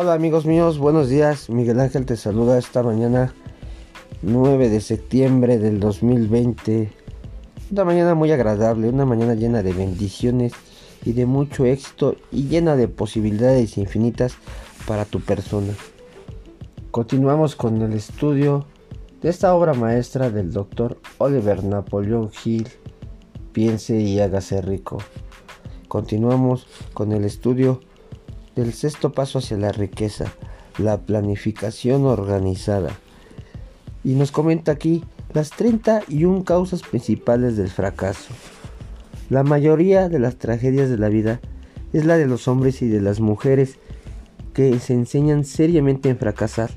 Hola amigos míos, buenos días. Miguel Ángel te saluda esta mañana 9 de septiembre del 2020. Una mañana muy agradable, una mañana llena de bendiciones y de mucho éxito y llena de posibilidades infinitas para tu persona. Continuamos con el estudio de esta obra maestra del doctor Oliver Napoleón Hill, Piense y hágase rico. Continuamos con el estudio del sexto paso hacia la riqueza, la planificación organizada. Y nos comenta aquí las 31 causas principales del fracaso. La mayoría de las tragedias de la vida es la de los hombres y de las mujeres que se enseñan seriamente en fracasar.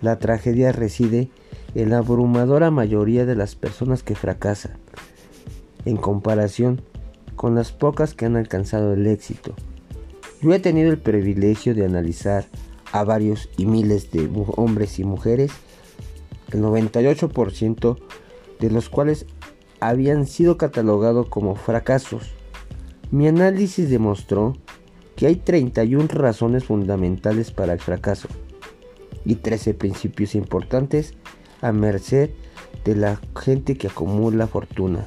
La tragedia reside en la abrumadora mayoría de las personas que fracasan, en comparación con las pocas que han alcanzado el éxito. Yo he tenido el privilegio de analizar a varios y miles de hombres y mujeres, el 98% de los cuales habían sido catalogados como fracasos. Mi análisis demostró que hay 31 razones fundamentales para el fracaso y 13 principios importantes a merced de la gente que acumula fortuna.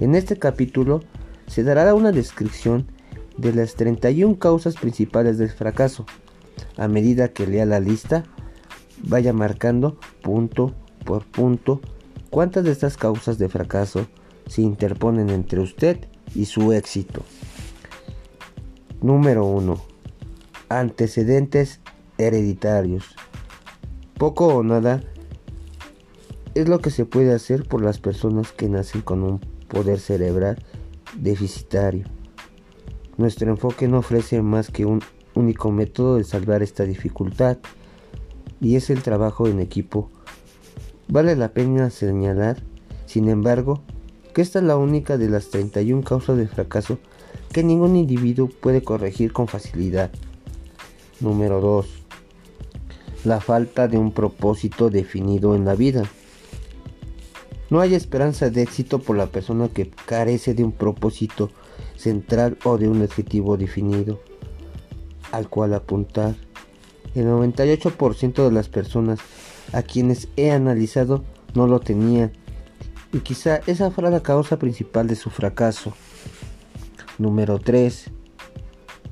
En este capítulo se dará una descripción de las 31 causas principales del fracaso. A medida que lea la lista, vaya marcando punto por punto cuántas de estas causas de fracaso se interponen entre usted y su éxito. Número 1. Antecedentes hereditarios. Poco o nada es lo que se puede hacer por las personas que nacen con un poder cerebral deficitario. Nuestro enfoque no ofrece más que un único método de salvar esta dificultad y es el trabajo en equipo. Vale la pena señalar, sin embargo, que esta es la única de las 31 causas de fracaso que ningún individuo puede corregir con facilidad. Número 2. La falta de un propósito definido en la vida. No hay esperanza de éxito por la persona que carece de un propósito central o de un objetivo definido al cual apuntar. El 98% de las personas a quienes he analizado no lo tenían y quizá esa fuera la causa principal de su fracaso. Número 3.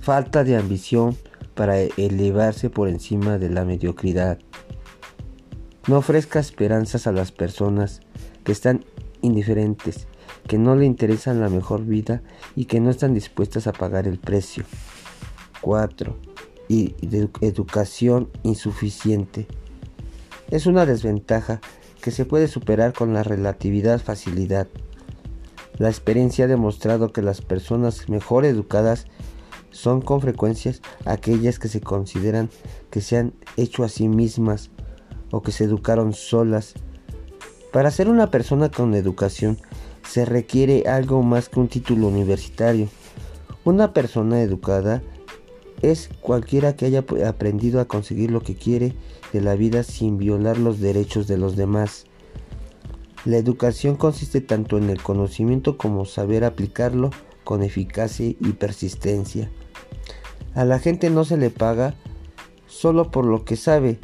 Falta de ambición para elevarse por encima de la mediocridad. No ofrezca esperanzas a las personas que están indiferentes que no le interesan la mejor vida y que no están dispuestas a pagar el precio. 4. Y educación insuficiente. Es una desventaja que se puede superar con la relatividad facilidad. La experiencia ha demostrado que las personas mejor educadas son con frecuencia aquellas que se consideran que se han hecho a sí mismas o que se educaron solas. Para ser una persona con educación se requiere algo más que un título universitario. Una persona educada es cualquiera que haya aprendido a conseguir lo que quiere de la vida sin violar los derechos de los demás. La educación consiste tanto en el conocimiento como saber aplicarlo con eficacia y persistencia. A la gente no se le paga solo por lo que sabe,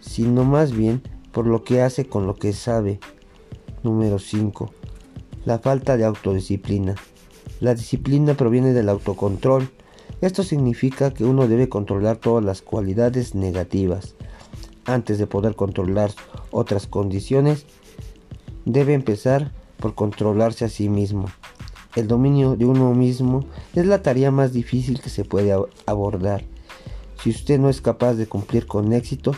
sino más bien por lo que hace con lo que sabe. Número 5 la falta de autodisciplina. La disciplina proviene del autocontrol. Esto significa que uno debe controlar todas las cualidades negativas. Antes de poder controlar otras condiciones, debe empezar por controlarse a sí mismo. El dominio de uno mismo es la tarea más difícil que se puede abordar. Si usted no es capaz de cumplir con éxito,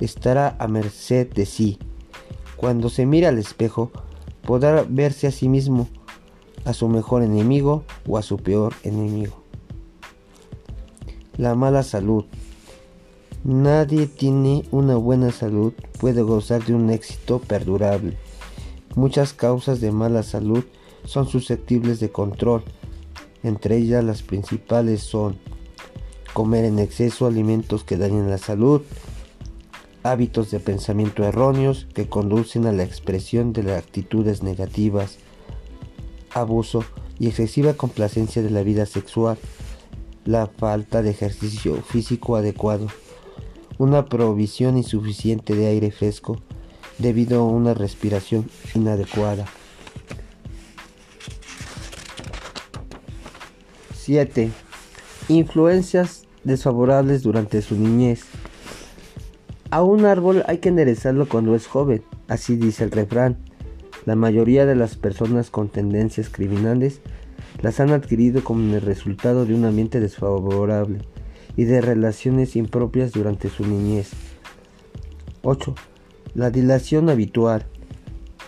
estará a merced de sí. Cuando se mira al espejo, podrá verse a sí mismo, a su mejor enemigo o a su peor enemigo. La mala salud. Nadie tiene una buena salud puede gozar de un éxito perdurable. Muchas causas de mala salud son susceptibles de control. Entre ellas las principales son comer en exceso alimentos que dañan la salud, hábitos de pensamiento erróneos que conducen a la expresión de las actitudes negativas, abuso y excesiva complacencia de la vida sexual. la falta de ejercicio físico adecuado, una provisión insuficiente de aire fresco debido a una respiración inadecuada. 7. Influencias desfavorables durante su niñez. A un árbol hay que enderezarlo cuando es joven, así dice el refrán. La mayoría de las personas con tendencias criminales las han adquirido como el resultado de un ambiente desfavorable y de relaciones impropias durante su niñez. 8. La dilación habitual.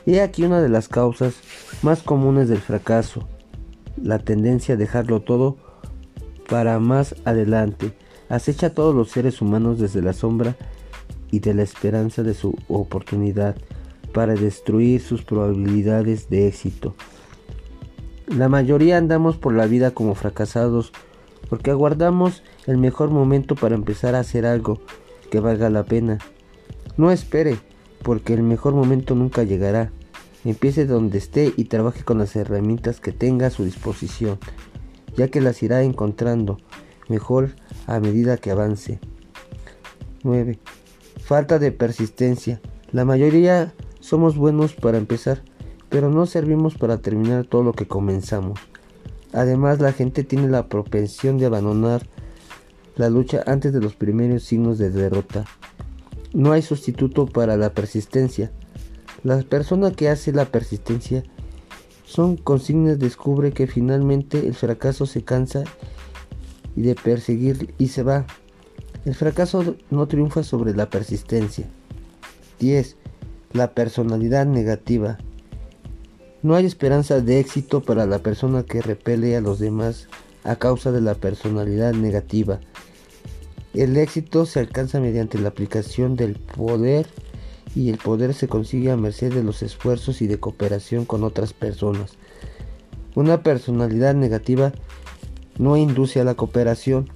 He aquí una de las causas más comunes del fracaso, la tendencia a dejarlo todo para más adelante. Acecha a todos los seres humanos desde la sombra y de la esperanza de su oportunidad para destruir sus probabilidades de éxito. La mayoría andamos por la vida como fracasados porque aguardamos el mejor momento para empezar a hacer algo que valga la pena. No espere, porque el mejor momento nunca llegará. Empiece donde esté y trabaje con las herramientas que tenga a su disposición, ya que las irá encontrando mejor a medida que avance. 9. Falta de persistencia. La mayoría somos buenos para empezar, pero no servimos para terminar todo lo que comenzamos. Además, la gente tiene la propensión de abandonar la lucha antes de los primeros signos de derrota. No hay sustituto para la persistencia. La persona que hace la persistencia son consignas descubre que finalmente el fracaso se cansa y de perseguir y se va. El fracaso no triunfa sobre la persistencia. 10. La personalidad negativa. No hay esperanza de éxito para la persona que repele a los demás a causa de la personalidad negativa. El éxito se alcanza mediante la aplicación del poder y el poder se consigue a merced de los esfuerzos y de cooperación con otras personas. Una personalidad negativa no induce a la cooperación.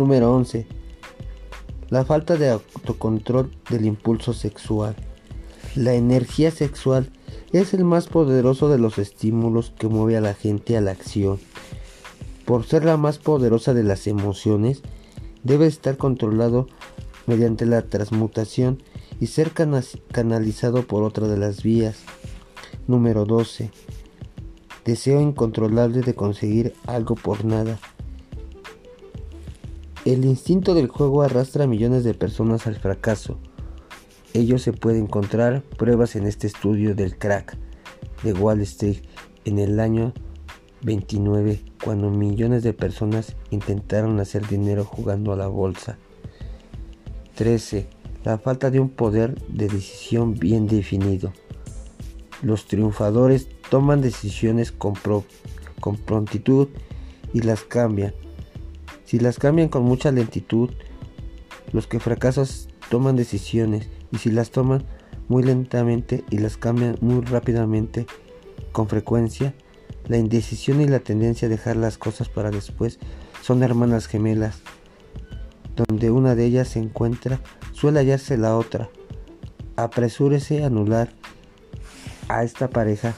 Número 11. La falta de autocontrol del impulso sexual. La energía sexual es el más poderoso de los estímulos que mueve a la gente a la acción. Por ser la más poderosa de las emociones, debe estar controlado mediante la transmutación y ser canalizado por otra de las vías. Número 12. Deseo incontrolable de conseguir algo por nada. El instinto del juego arrastra a millones de personas al fracaso. Ello se puede encontrar pruebas en este estudio del crack de Wall Street en el año 29 cuando millones de personas intentaron hacer dinero jugando a la bolsa. 13. La falta de un poder de decisión bien definido. Los triunfadores toman decisiones con prontitud y las cambian. Si las cambian con mucha lentitud, los que fracasan toman decisiones y si las toman muy lentamente y las cambian muy rápidamente con frecuencia, la indecisión y la tendencia a dejar las cosas para después son hermanas gemelas. Donde una de ellas se encuentra, suele hallarse la otra. Apresúrese a anular a esta pareja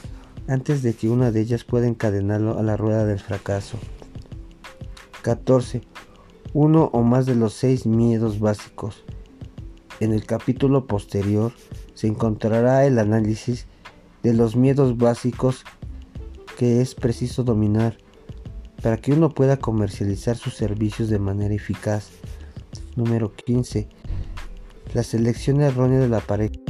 antes de que una de ellas pueda encadenarlo a la rueda del fracaso. 14. Uno o más de los seis miedos básicos. En el capítulo posterior se encontrará el análisis de los miedos básicos que es preciso dominar para que uno pueda comercializar sus servicios de manera eficaz. Número 15. La selección errónea de la pareja.